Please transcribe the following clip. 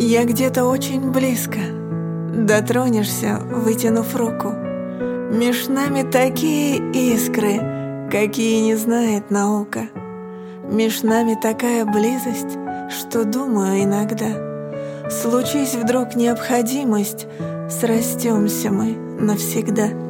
Я где-то очень близко. Дотронешься, вытянув руку. Меж нами такие искры, какие не знает наука. Меж нами такая близость, что думаю иногда. Случись вдруг необходимость, срастемся мы навсегда.